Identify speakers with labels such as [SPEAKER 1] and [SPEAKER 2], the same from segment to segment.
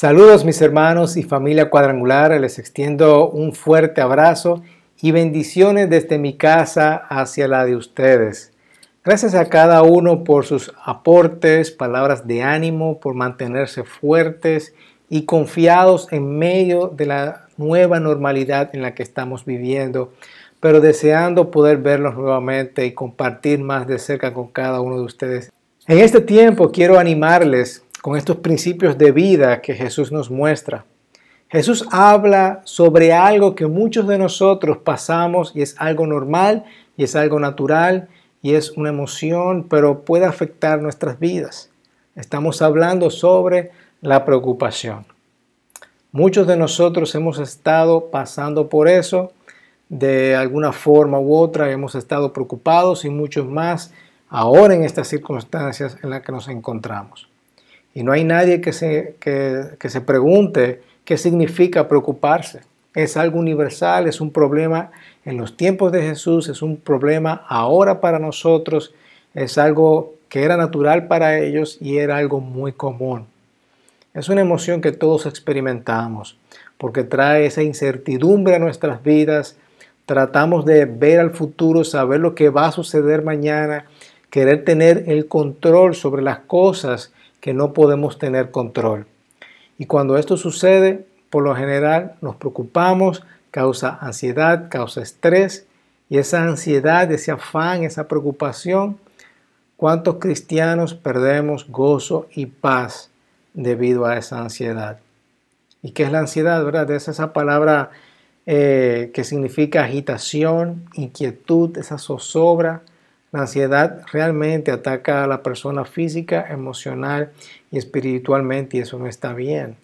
[SPEAKER 1] Saludos mis hermanos y familia cuadrangular, les extiendo un fuerte abrazo y bendiciones desde mi casa hacia la de ustedes. Gracias a cada uno por sus aportes, palabras de ánimo, por mantenerse fuertes y confiados en medio de la nueva normalidad en la que estamos viviendo, pero deseando poder verlos nuevamente y compartir más de cerca con cada uno de ustedes. En este tiempo quiero animarles con estos principios de vida que Jesús nos muestra. Jesús habla sobre algo que muchos de nosotros pasamos y es algo normal y es algo natural y es una emoción, pero puede afectar nuestras vidas. Estamos hablando sobre la preocupación. Muchos de nosotros hemos estado pasando por eso de alguna forma u otra, hemos estado preocupados y muchos más ahora en estas circunstancias en las que nos encontramos. Y no hay nadie que se, que, se pregunte qué significa preocuparse. Es algo universal, es un problema en los tiempos de Jesús, es un problema ahora para nosotros, es algo que era natural para ellos y era algo muy común. Es una emoción que todos experimentamos porque trae esa incertidumbre a nuestras vidas. Tratamos de ver al futuro, saber lo que va a suceder mañana, querer tener el control sobre las cosas que no podemos tener control. Y cuando esto sucede, por lo general nos preocupamos, causa ansiedad, causa estrés, y esa ansiedad, ese afán, esa preocupación, ¿cuántos cristianos perdemos gozo y paz debido a esa ansiedad? ¿Y qué es la ansiedad? ¿Verdad? Es esa palabra eh, que significa agitación, inquietud, esa zozobra, la ansiedad realmente ataca a la persona física, emocional y espiritualmente y eso no está bien.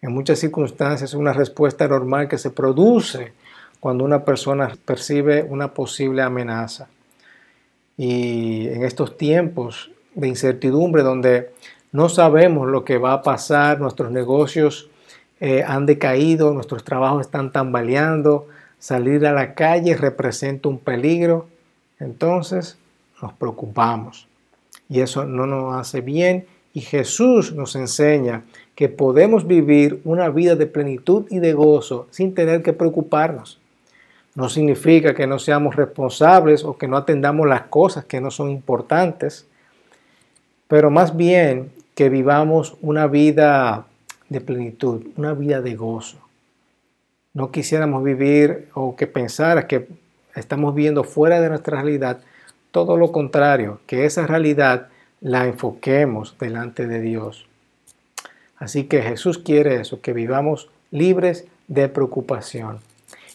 [SPEAKER 1] En muchas circunstancias es una respuesta normal que se produce cuando una persona percibe una posible amenaza. Y en estos tiempos de incertidumbre donde no sabemos lo que va a pasar, nuestros negocios eh, han decaído, nuestros trabajos están tambaleando, salir a la calle representa un peligro entonces nos preocupamos y eso no nos hace bien y Jesús nos enseña que podemos vivir una vida de plenitud y de gozo sin tener que preocuparnos. No significa que no seamos responsables o que no atendamos las cosas que no son importantes, pero más bien que vivamos una vida de plenitud, una vida de gozo. No quisiéramos vivir o que pensara que estamos viendo fuera de nuestra realidad, todo lo contrario, que esa realidad la enfoquemos delante de Dios. Así que Jesús quiere eso, que vivamos libres de preocupación.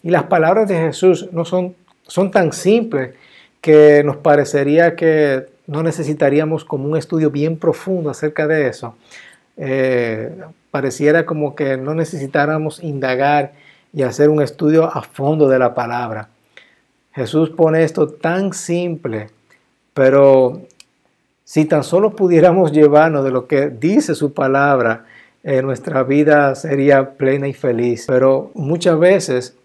[SPEAKER 1] Y las palabras de Jesús no son, son tan simples que nos parecería que no necesitaríamos como un estudio bien profundo acerca de eso. Eh, pareciera como que no necesitáramos indagar y hacer un estudio a fondo de la palabra. Jesús pone esto tan simple, pero si tan solo pudiéramos llevarnos de lo que dice su palabra, eh, nuestra vida sería plena y feliz. Pero muchas veces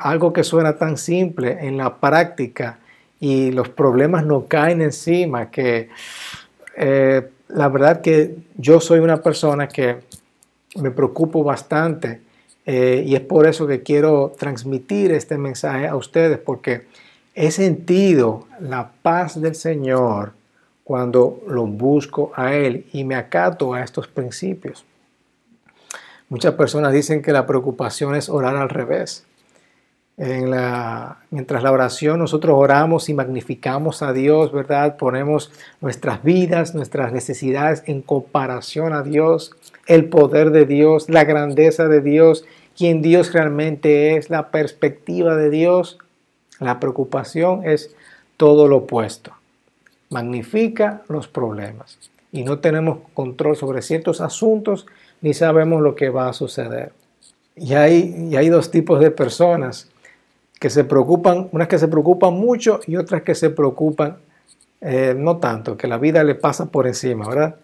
[SPEAKER 1] algo que suena tan simple en la práctica y los problemas no caen encima, que eh, la verdad que yo soy una persona que me preocupo bastante eh, y es por eso que quiero transmitir este mensaje a ustedes, porque he sentido la paz del Señor cuando lo busco a Él y me acato a estos principios. Muchas personas dicen que la preocupación es orar al revés. Mientras la oración nosotros oramos y magnificamos a Dios, ¿verdad? Ponemos nuestras vidas, nuestras necesidades en comparación a Dios, el poder de Dios, la grandeza de Dios quién Dios realmente es, la perspectiva de Dios, la preocupación es todo lo opuesto. Magnifica los problemas y no tenemos control sobre ciertos asuntos ni sabemos lo que va a suceder. Y hay, hay dos tipos de personas que se preocupan, unas que se preocupan mucho y otras que se preocupan eh, no tanto, que la vida le pasa por encima, ¿verdad?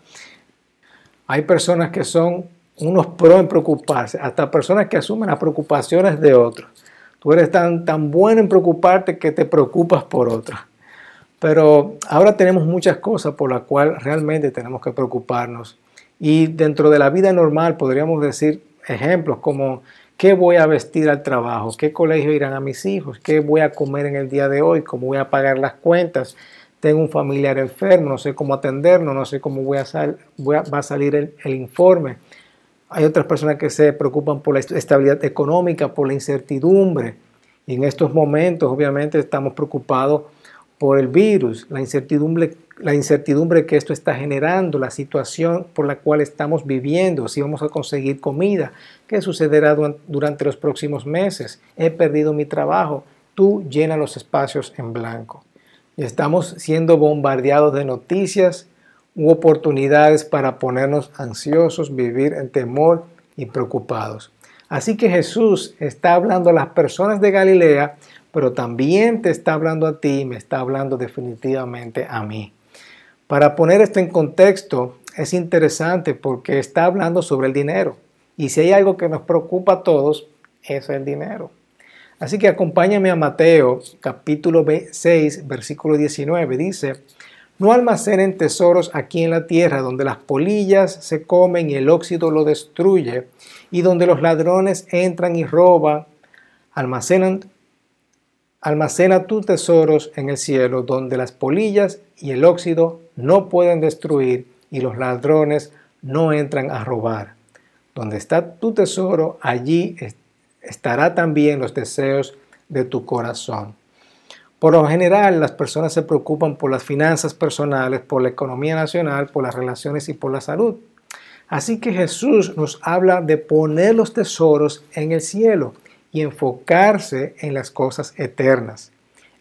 [SPEAKER 1] Hay personas que son unos pro en preocuparse, hasta personas que asumen las preocupaciones de otros. Tú eres tan, tan bueno en preocuparte que te preocupas por otros. Pero ahora tenemos muchas cosas por las cuales realmente tenemos que preocuparnos Y dentro de la vida normal podríamos decir ejemplos como qué voy a vestir al trabajo, qué colegio irán a mis hijos, qué voy a comer en el día de hoy, cómo voy a pagar las cuentas, tengo un familiar enfermo, no sé cómo atenderlo, no sé cómo voy a va a salir el informe. Hay otras personas que se preocupan por la estabilidad económica, por la incertidumbre. Y en estos momentos, obviamente, estamos preocupados por el virus, la incertidumbre, la incertidumbre que esto está generando, la situación por la cual estamos viviendo, si vamos a conseguir comida, qué sucederá durante los próximos meses, he perdido mi trabajo, tú llena los espacios en blanco. Y estamos siendo bombardeados de noticias u oportunidades para ponernos ansiosos, vivir en temor y preocupados. Así que Jesús está hablando a las personas de Galilea, pero también te está hablando a ti y me está hablando definitivamente a mí. Para poner esto en contexto, es interesante porque está hablando sobre el dinero. Y si hay algo que nos preocupa a todos, es el dinero. Así que acompáñame a Mateo capítulo 6, versículo 19. Dice, no almacenen tesoros aquí en la tierra donde las polillas se comen y el óxido lo destruye y donde los ladrones entran y roban. Almacenan, almacena tus tesoros en el cielo donde las polillas y el óxido no pueden destruir y los ladrones no entran a robar. Donde está tu tesoro, allí estará también los deseos de tu corazón. Por lo general, las personas se preocupan por las finanzas personales, por la economía nacional, por las relaciones y por la salud. Así que Jesús nos habla de poner los tesoros en el cielo y enfocarse en las cosas eternas.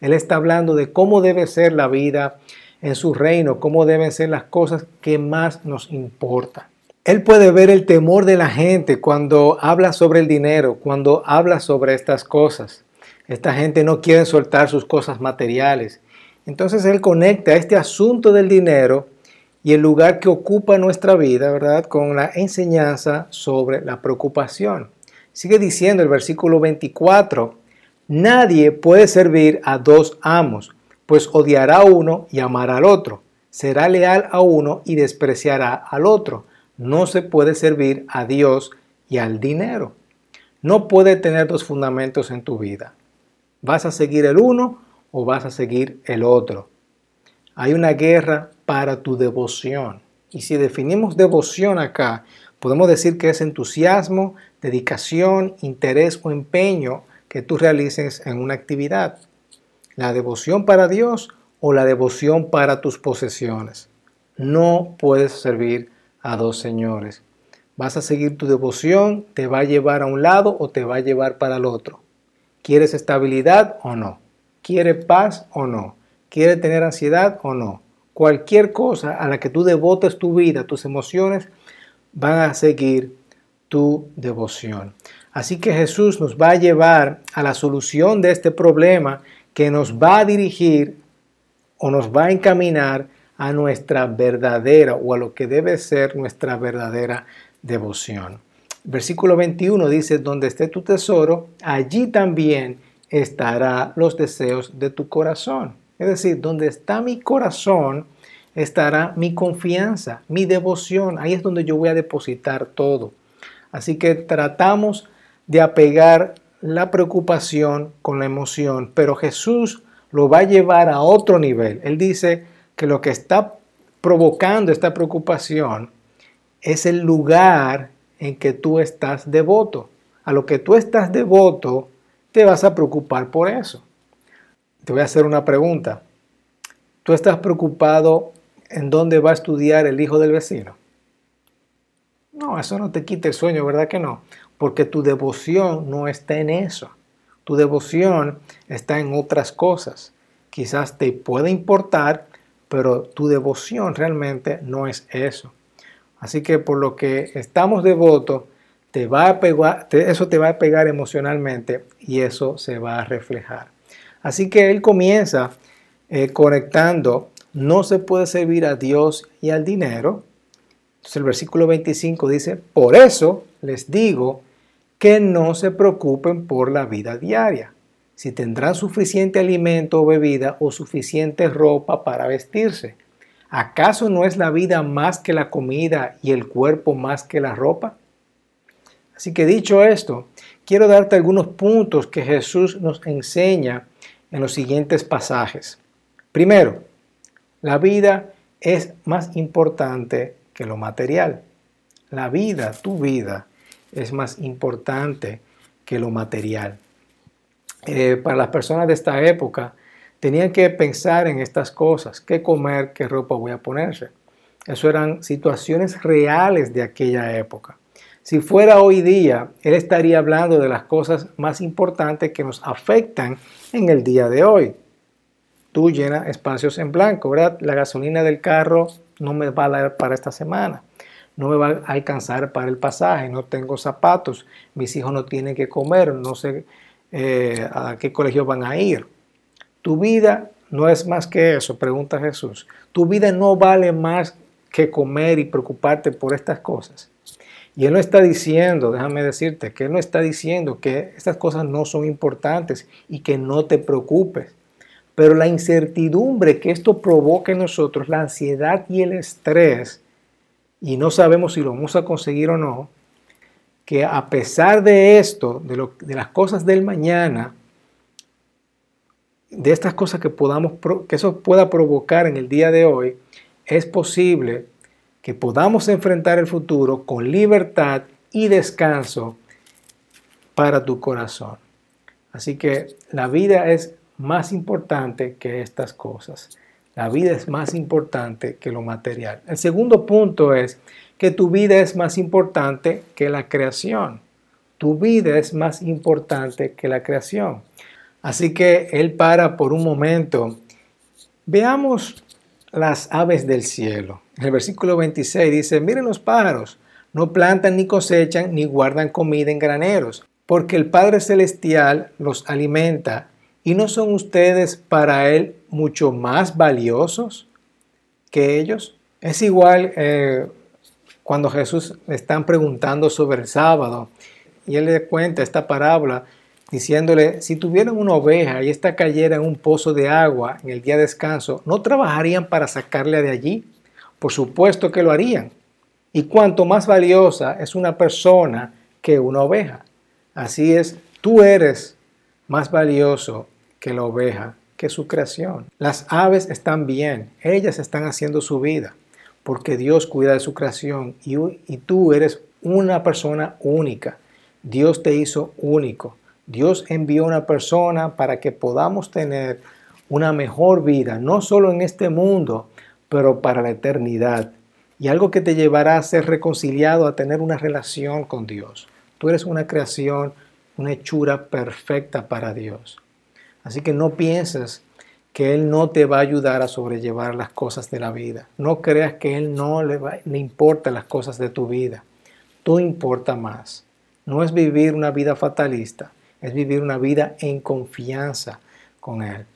[SPEAKER 1] Él está hablando de cómo debe ser la vida en su reino, cómo deben ser las cosas que más nos importan. Él puede ver el temor de la gente cuando habla sobre el dinero, cuando habla sobre estas cosas. Esta gente no quiere soltar sus cosas materiales. Entonces Él conecta este asunto del dinero y el lugar que ocupa nuestra vida, ¿verdad? Con la enseñanza sobre la preocupación. Sigue diciendo el versículo 24, nadie puede servir a dos amos, pues odiará a uno y amará al otro. Será leal a uno y despreciará al otro. No se puede servir a Dios y al dinero. No puede tener dos fundamentos en tu vida. ¿Vas a seguir el uno o vas a seguir el otro? Hay una guerra para tu devoción. Y si definimos devoción acá, podemos decir que es entusiasmo, dedicación, interés o empeño que tú realices en una actividad. La devoción para Dios o la devoción para tus posesiones. No puedes servir a dos señores. Vas a seguir tu devoción, te va a llevar a un lado o te va a llevar para el otro. ¿Quieres estabilidad o no? ¿Quiere paz o no? ¿Quiere tener ansiedad o no? Cualquier cosa a la que tú devotes tu vida, tus emociones, van a seguir tu devoción. Así que Jesús nos va a llevar a la solución de este problema que nos va a dirigir o nos va a encaminar a nuestra verdadera o a lo que debe ser nuestra verdadera devoción. Versículo 21 dice, donde esté tu tesoro, allí también estará los deseos de tu corazón. Es decir, donde está mi corazón, estará mi confianza, mi devoción. Ahí es donde yo voy a depositar todo. Así que tratamos de apegar la preocupación con la emoción, pero Jesús lo va a llevar a otro nivel. Él dice que lo que está provocando esta preocupación es el lugar en que tú estás devoto. A lo que tú estás devoto, te vas a preocupar por eso. Te voy a hacer una pregunta. ¿Tú estás preocupado en dónde va a estudiar el hijo del vecino? No, eso no te quita el sueño, ¿verdad que no? Porque tu devoción no está en eso. Tu devoción está en otras cosas. Quizás te puede importar, pero tu devoción realmente no es eso. Así que por lo que estamos devotos, te va a pegar, eso te va a pegar emocionalmente y eso se va a reflejar. Así que él comienza eh, conectando, no se puede servir a Dios y al dinero. Entonces el versículo 25 dice, por eso les digo que no se preocupen por la vida diaria, si tendrán suficiente alimento o bebida o suficiente ropa para vestirse. ¿Acaso no es la vida más que la comida y el cuerpo más que la ropa? Así que dicho esto, quiero darte algunos puntos que Jesús nos enseña en los siguientes pasajes. Primero, la vida es más importante que lo material. La vida, tu vida, es más importante que lo material. Eh, para las personas de esta época, tenían que pensar en estas cosas, qué comer, qué ropa voy a ponerse. Eso eran situaciones reales de aquella época. Si fuera hoy día, él estaría hablando de las cosas más importantes que nos afectan en el día de hoy. Tú llenas espacios en blanco, ¿verdad? La gasolina del carro no me va a dar para esta semana. No me va a alcanzar para el pasaje, no tengo zapatos, mis hijos no tienen que comer, no sé eh, a qué colegio van a ir. Tu vida no es más que eso, pregunta Jesús. Tu vida no vale más que comer y preocuparte por estas cosas. Y Él no está diciendo, déjame decirte, que Él no está diciendo que estas cosas no son importantes y que no te preocupes. Pero la incertidumbre que esto provoca en nosotros, la ansiedad y el estrés, y no sabemos si lo vamos a conseguir o no, que a pesar de esto, de, de las cosas del mañana, de estas cosas que podamos, que eso pueda provocar en el día de hoy, es posible que podamos enfrentar el futuro con libertad y descanso para tu corazón. Así que la vida es más importante que estas cosas. La vida es más importante que lo material. El segundo punto es que tu vida es más importante que la creación. Tu vida es más importante que la creación. Así que él para por un momento. Veamos las aves del cielo. En el versículo 26 dice, miren los pájaros, no plantan ni cosechan ni guardan comida en graneros, porque el Padre Celestial los alimenta. ¿Y no son ustedes para Él mucho más valiosos que ellos? Es igual eh, cuando Jesús le están preguntando sobre el sábado y Él le cuenta esta parábola diciéndole, si tuvieran una oveja y esta cayera en un pozo de agua en el día de descanso, ¿no trabajarían para sacarla de allí? Por supuesto que lo harían. Y cuanto más valiosa es una persona que una oveja. Así es, tú eres más valioso que la oveja, que su creación. Las aves están bien, ellas están haciendo su vida, porque Dios cuida de su creación y, y tú eres una persona única. Dios te hizo único. Dios envió una persona para que podamos tener una mejor vida, no solo en este mundo, pero para la eternidad. Y algo que te llevará a ser reconciliado, a tener una relación con Dios. Tú eres una creación, una hechura perfecta para Dios. Así que no pienses que Él no te va a ayudar a sobrellevar las cosas de la vida. No creas que Él no le, va, le importa las cosas de tu vida. Tú importa más. No es vivir una vida fatalista, es vivir una vida en confianza con Él.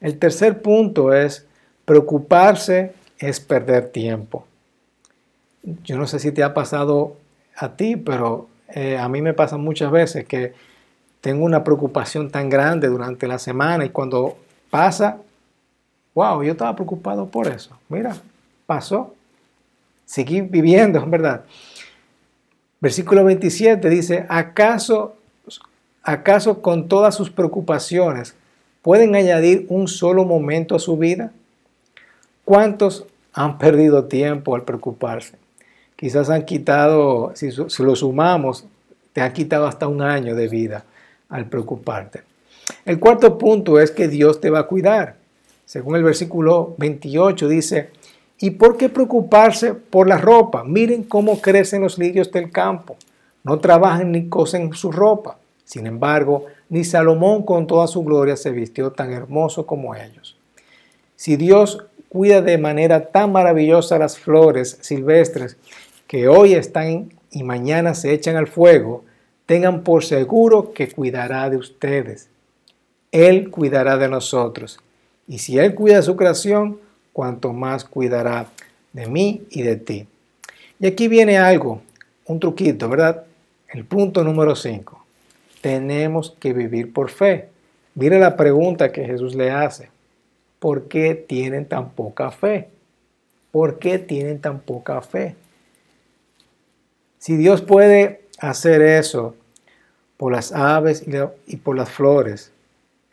[SPEAKER 1] El tercer punto es preocuparse es perder tiempo. Yo no sé si te ha pasado a ti, pero eh, a mí me pasa muchas veces que tengo una preocupación tan grande durante la semana y cuando pasa, wow, yo estaba preocupado por eso. Mira, pasó. Seguí viviendo, es verdad. Versículo 27 dice, ¿acaso ¿Acaso con todas sus preocupaciones pueden añadir un solo momento a su vida? ¿Cuántos han perdido tiempo al preocuparse? Quizás han quitado, si, lo sumamos, te han quitado hasta un año de vida al preocuparte. El cuarto punto es que Dios te va a cuidar. Según el versículo 28 dice, ¿y por qué preocuparse por la ropa? Miren cómo crecen los lirios del campo. No trabajan ni cosen su ropa. Sin embargo, ni Salomón con toda su gloria se vistió tan hermoso como ellos. Si Dios cuida de manera tan maravillosa las flores silvestres que hoy están y mañana se echan al fuego, tengan por seguro que cuidará de ustedes. Él cuidará de nosotros. Y si Él cuida de su creación, cuanto más cuidará de mí y de ti. Y aquí viene algo, un truquito, ¿verdad? El punto número 5 tenemos que vivir por fe. Mire la pregunta que Jesús le hace. ¿Por qué tienen tan poca fe? ¿Por qué tienen tan poca fe? Si Dios puede hacer eso por las aves y por las flores,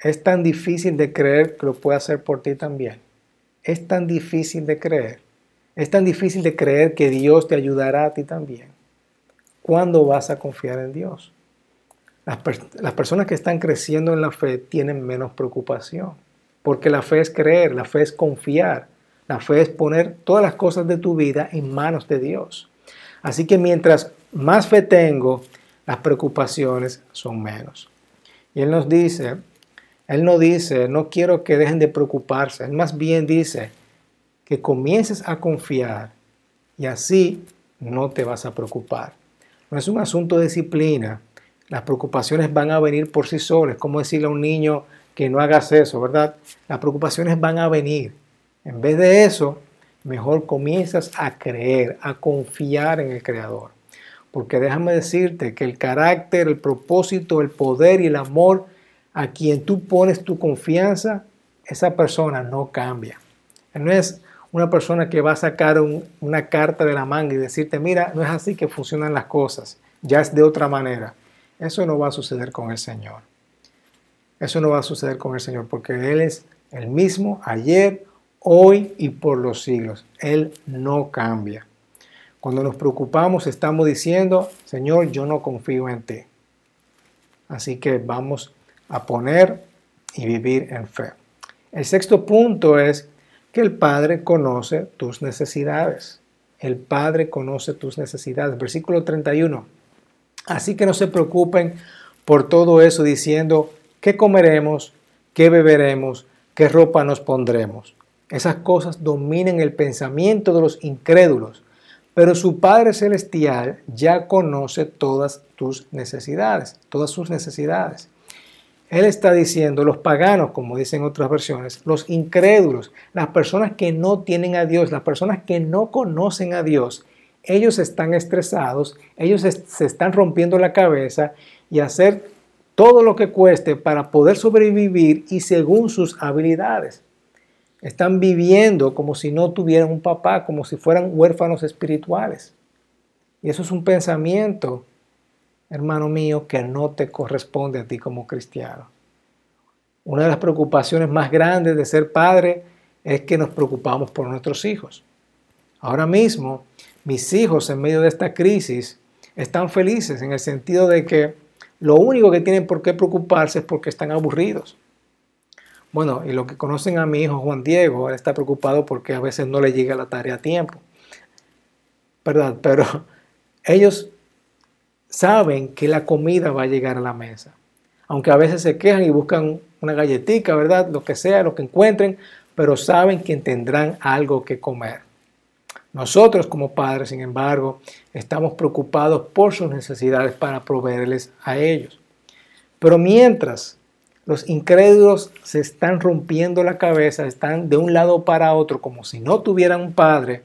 [SPEAKER 1] es tan difícil de creer que lo puede hacer por ti también. Es tan difícil de creer. Es tan difícil de creer que Dios te ayudará a ti también. ¿Cuándo vas a confiar en Dios? Las, personas que están creciendo en la fe tienen menos preocupación, porque la fe es creer, la fe es confiar, la fe es poner todas las cosas de tu vida en manos de Dios. Así que mientras más fe tengo, las preocupaciones son menos. Y Él nos dice él no dice, no quiero que dejen de preocuparse. Él más bien dice que comiences a confiar y así no te vas a preocupar. No es un asunto de disciplina. Las preocupaciones van a venir por sí solas. Como decirle a un niño que no hagas eso, ¿verdad? Las preocupaciones van a venir. En vez de eso, mejor comienzas a creer, a confiar en el Creador. Porque déjame decirte que el carácter, el propósito, el poder y el amor a quien tú pones tu confianza, esa persona no cambia. No es una persona que va a sacar una carta de la manga y decirte, mira, no es así que funcionan las cosas, ya es de otra manera. Eso no va a suceder con el Señor. Eso no va a suceder con el Señor porque Él es el mismo ayer, hoy y por los siglos. Él no cambia. Cuando nos preocupamos estamos diciendo, Señor, yo no confío en ti. Así que vamos a poner y vivir en fe. El sexto punto es que el Padre conoce tus necesidades. El Padre conoce tus necesidades. Versículo 31. Así que no se preocupen por todo eso diciendo, ¿qué comeremos? ¿Qué beberemos? ¿Qué ropa nos pondremos? Esas cosas dominan el pensamiento de los incrédulos, pero su Padre Celestial ya conoce todas tus necesidades, todas sus necesidades. Él está diciendo, los paganos, como dicen otras versiones, los incrédulos, las personas que no tienen a Dios, las personas que no conocen a Dios, ellos están estresados, ellos se están rompiendo la cabeza y hacer todo lo que cueste para poder sobrevivir y según sus habilidades. Están viviendo como si no tuvieran un papá, como si fueran huérfanos espirituales. Y eso es un pensamiento hermano mío, que no te corresponde a ti como cristiano. Una de las preocupaciones más grandes de ser padre es que nos preocupamos por nuestros hijos. Ahora mismo, mis hijos en medio de esta crisis están felices en el sentido de que lo único que tienen por qué preocuparse es porque están aburridos. Bueno, y lo que conocen a mi hijo Juan Diego, está preocupado porque a veces no le llega la tarea a tiempo. ¿Verdad? Pero ellos saben que la comida va a llegar a la mesa. Aunque a veces se quejan y buscan una galletita, ¿verdad? Lo que sea, lo que encuentren, pero saben que tendrán algo que comer. Nosotros como padres, sin embargo, estamos preocupados por sus necesidades para proveerles a ellos. Pero mientras los incrédulos se están rompiendo la cabeza, están de un lado para otro como si no tuvieran un padre,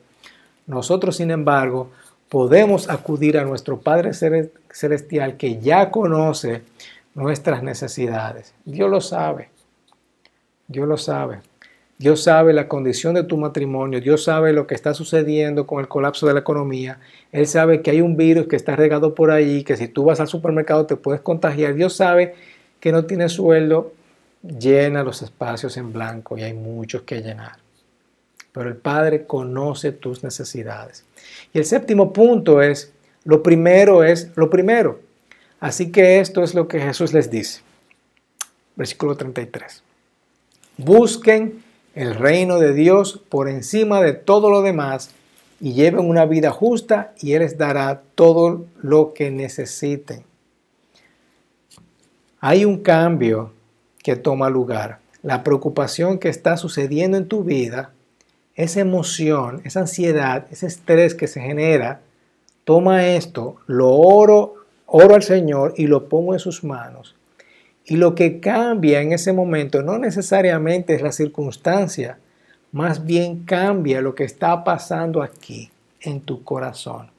[SPEAKER 1] nosotros, sin embargo, podemos acudir a nuestro Padre Celestial que ya conoce nuestras necesidades. Dios lo sabe. Dios lo sabe. Dios sabe la condición de tu matrimonio, Dios sabe lo que está sucediendo con el colapso de la economía, Él sabe que hay un virus que está regado por ahí, que si tú vas al supermercado te puedes contagiar, Dios sabe que no tienes sueldo, llena los espacios en blanco y hay muchos que llenar pero el Padre conoce tus necesidades. Y el séptimo punto es, lo primero es lo primero. Así que esto es lo que Jesús les dice. Versículo 33. Busquen el reino de Dios por encima de todo lo demás y lleven una vida justa y Él les dará todo lo que necesiten. Hay un cambio que toma lugar. La preocupación que está sucediendo en tu vida esa emoción, esa ansiedad, ese estrés que se genera, toma esto, lo oro, oro al Señor y lo pongo en sus manos. Y lo que cambia en ese momento no necesariamente es la circunstancia, más bien cambia lo que está pasando aquí en tu corazón.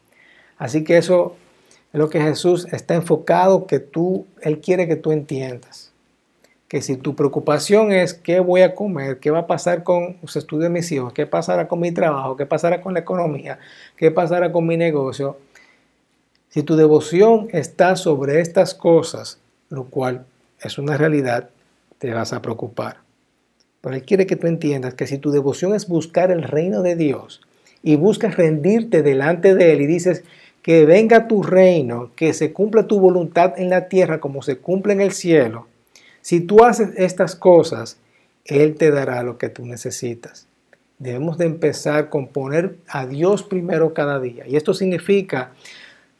[SPEAKER 1] Así que eso es lo que Jesús está enfocado, que tú, Él quiere que tú entiendas. Que si tu preocupación es qué voy a comer, qué va a pasar con los estudios de mis hijos, qué pasará con mi trabajo, qué pasará con la economía, qué pasará con mi negocio, si tu devoción está sobre estas cosas, lo cual es una realidad, te vas a preocupar. Pero Él quiere que tú entiendas que si tu devoción es buscar el reino de Dios y buscas rendirte delante de Él y dices que venga tu reino, que se cumpla tu voluntad en la tierra como se cumple en el cielo, si tú haces estas cosas, Él te dará lo que tú necesitas. Debemos de empezar con poner a Dios primero cada día. Y esto significa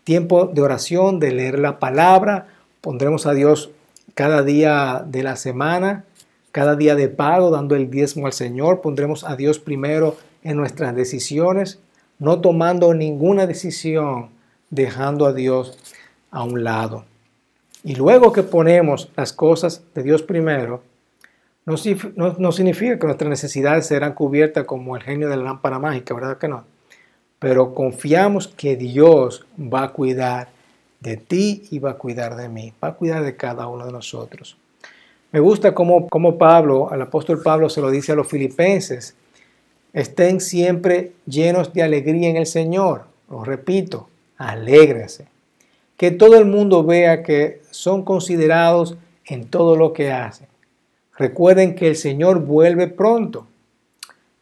[SPEAKER 1] tiempo de oración, de leer la palabra. Pondremos a Dios cada día de la semana, cada día de pago, dando el diezmo al Señor. Pondremos a Dios primero en nuestras decisiones, no tomando ninguna decisión, dejando a Dios a un lado. Y luego que ponemos las cosas de Dios primero, no, significa que nuestras necesidades serán cubiertas como el genio de la lámpara mágica, ¿verdad que no? Pero confiamos que Dios va a cuidar de ti y va a cuidar de mí, va a cuidar de cada uno de nosotros. Me gusta como, como Pablo, al apóstol Pablo se lo dice a los filipenses, estén siempre llenos de alegría en el Señor. Lo repito, alégrense que todo el mundo vea que son considerados en todo lo que hacen. Recuerden que el Señor vuelve pronto.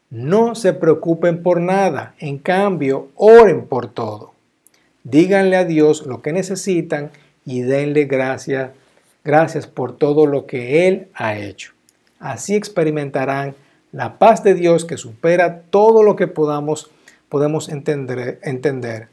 [SPEAKER 1] No se preocupen por nada, en cambio, oren por todo. Díganle a Dios lo que necesitan y denle gracias, gracias por todo lo que Él ha hecho. Así experimentarán la paz de Dios que supera todo lo que podamos, podemos entender, entender.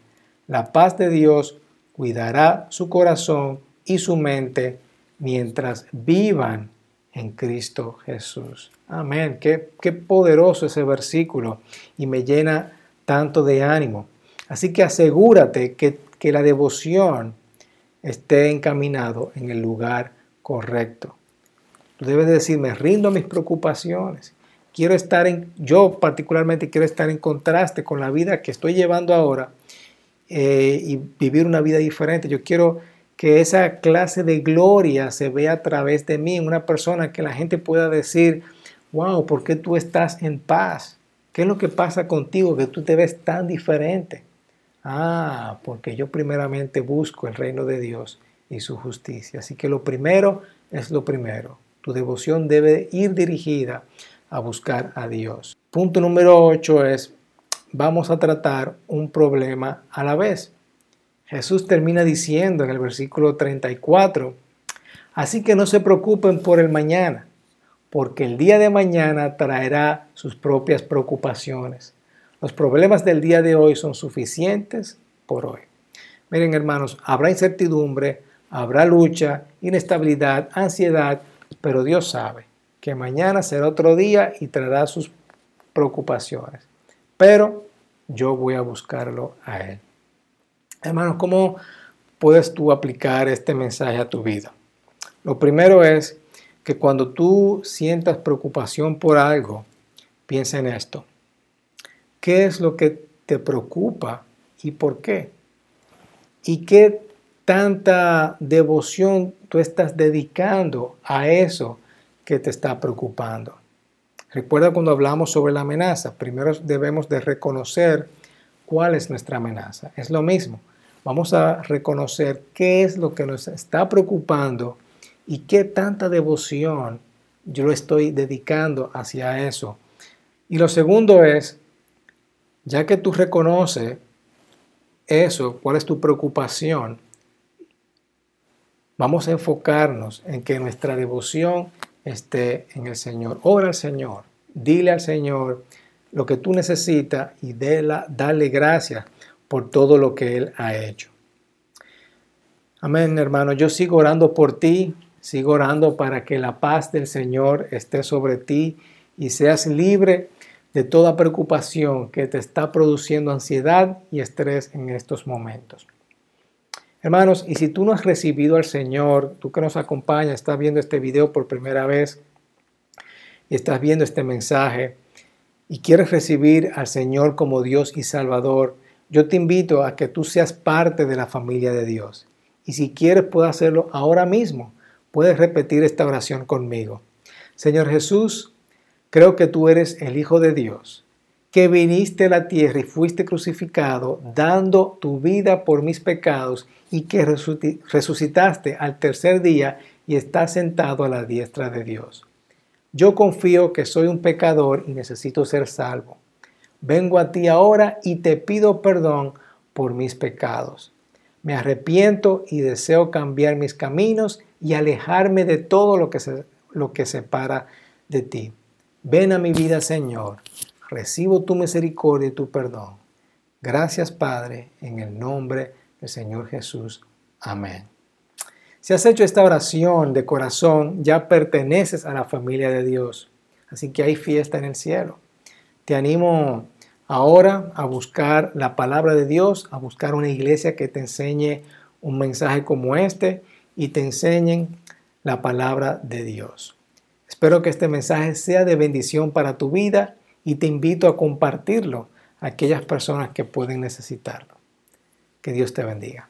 [SPEAKER 1] La paz de Dios cuidará su corazón y su mente mientras vivan en Cristo Jesús. Amén. Qué, qué poderoso ese versículo y me llena tanto de ánimo. Así que asegúrate que, que la devoción esté encaminado en el lugar correcto. Tú debes decir, me rindo a mis preocupaciones. Quiero estar en, yo particularmente quiero estar en contraste con la vida que estoy llevando ahora eh, y vivir una vida diferente. Yo quiero que esa clase de gloria se vea a través de mí, en una persona que la gente pueda decir, wow, ¿por qué tú estás en paz? ¿Qué es lo que pasa contigo que tú te ves tan diferente? Ah, porque yo primeramente busco el reino de Dios y su justicia. Así que lo primero es lo primero. Tu devoción debe ir dirigida a buscar a Dios. Punto número 8 es vamos a tratar un problema a la vez. Jesús termina diciendo en el versículo 34, así que no se preocupen por el mañana, porque el día de mañana traerá sus propias preocupaciones. Los problemas del día de hoy son suficientes por hoy. Miren hermanos, habrá incertidumbre, habrá lucha, inestabilidad, ansiedad, pero Dios sabe que mañana será otro día y traerá sus preocupaciones pero yo voy a buscarlo a Él. Hermanos, ¿cómo puedes tú aplicar este mensaje a tu vida? Lo primero es que cuando tú sientas preocupación por algo, piensa en esto. ¿Qué es lo que te preocupa y por qué? ¿Y qué tanta devoción tú estás dedicando a eso que te está preocupando? Recuerda cuando hablamos sobre la amenaza, primero debemos de reconocer cuál es nuestra amenaza. Es lo mismo. Vamos a reconocer qué es lo que nos está preocupando y qué tanta devoción yo lo estoy dedicando hacia eso. Y lo segundo es, ya que tú reconoces eso, cuál es tu preocupación, vamos a enfocarnos en que nuestra devoción esté en el Señor. Ora al Señor, dile al Señor lo que tú necesitas y dale gracias por todo lo que Él ha hecho. Amén, hermano. Yo sigo orando por ti, sigo orando para que la paz del Señor esté sobre ti y seas libre de toda preocupación que te está produciendo ansiedad y estrés en estos momentos. Hermanos, y si tú no has recibido al Señor, tú que nos acompañas, estás viendo este video por primera vez y estás viendo este mensaje y quieres recibir al Señor como Dios y Salvador, yo te invito a que tú seas parte de la familia de Dios. Y si quieres, puedes hacerlo ahora mismo. puedes repetir esta oración conmigo. Señor Jesús, creo que tú eres el Hijo de Dios, que viniste a la tierra y fuiste crucificado, dando tu vida por mis pecados y que resucitaste al tercer día y estás sentado a la diestra de Dios. Yo confío que soy un pecador y necesito ser salvo. Vengo a ti ahora y te pido perdón por mis pecados. Me arrepiento y deseo cambiar mis caminos y alejarme de todo lo que, se, lo que separa de ti. Ven a mi vida, Señor. Recibo tu misericordia y tu perdón. Gracias, Padre, en el nombre del Señor Jesús. Amén. Si has hecho esta oración de corazón, ya perteneces a la familia de Dios. Así que hay fiesta en el cielo. Te animo ahora a buscar la palabra de Dios, a buscar una iglesia que te enseñe un mensaje como este y te enseñen la palabra de Dios. Espero que este mensaje sea de bendición para tu vida y te invito a compartirlo a aquellas personas que pueden necesitarlo. Que Dios te bendiga.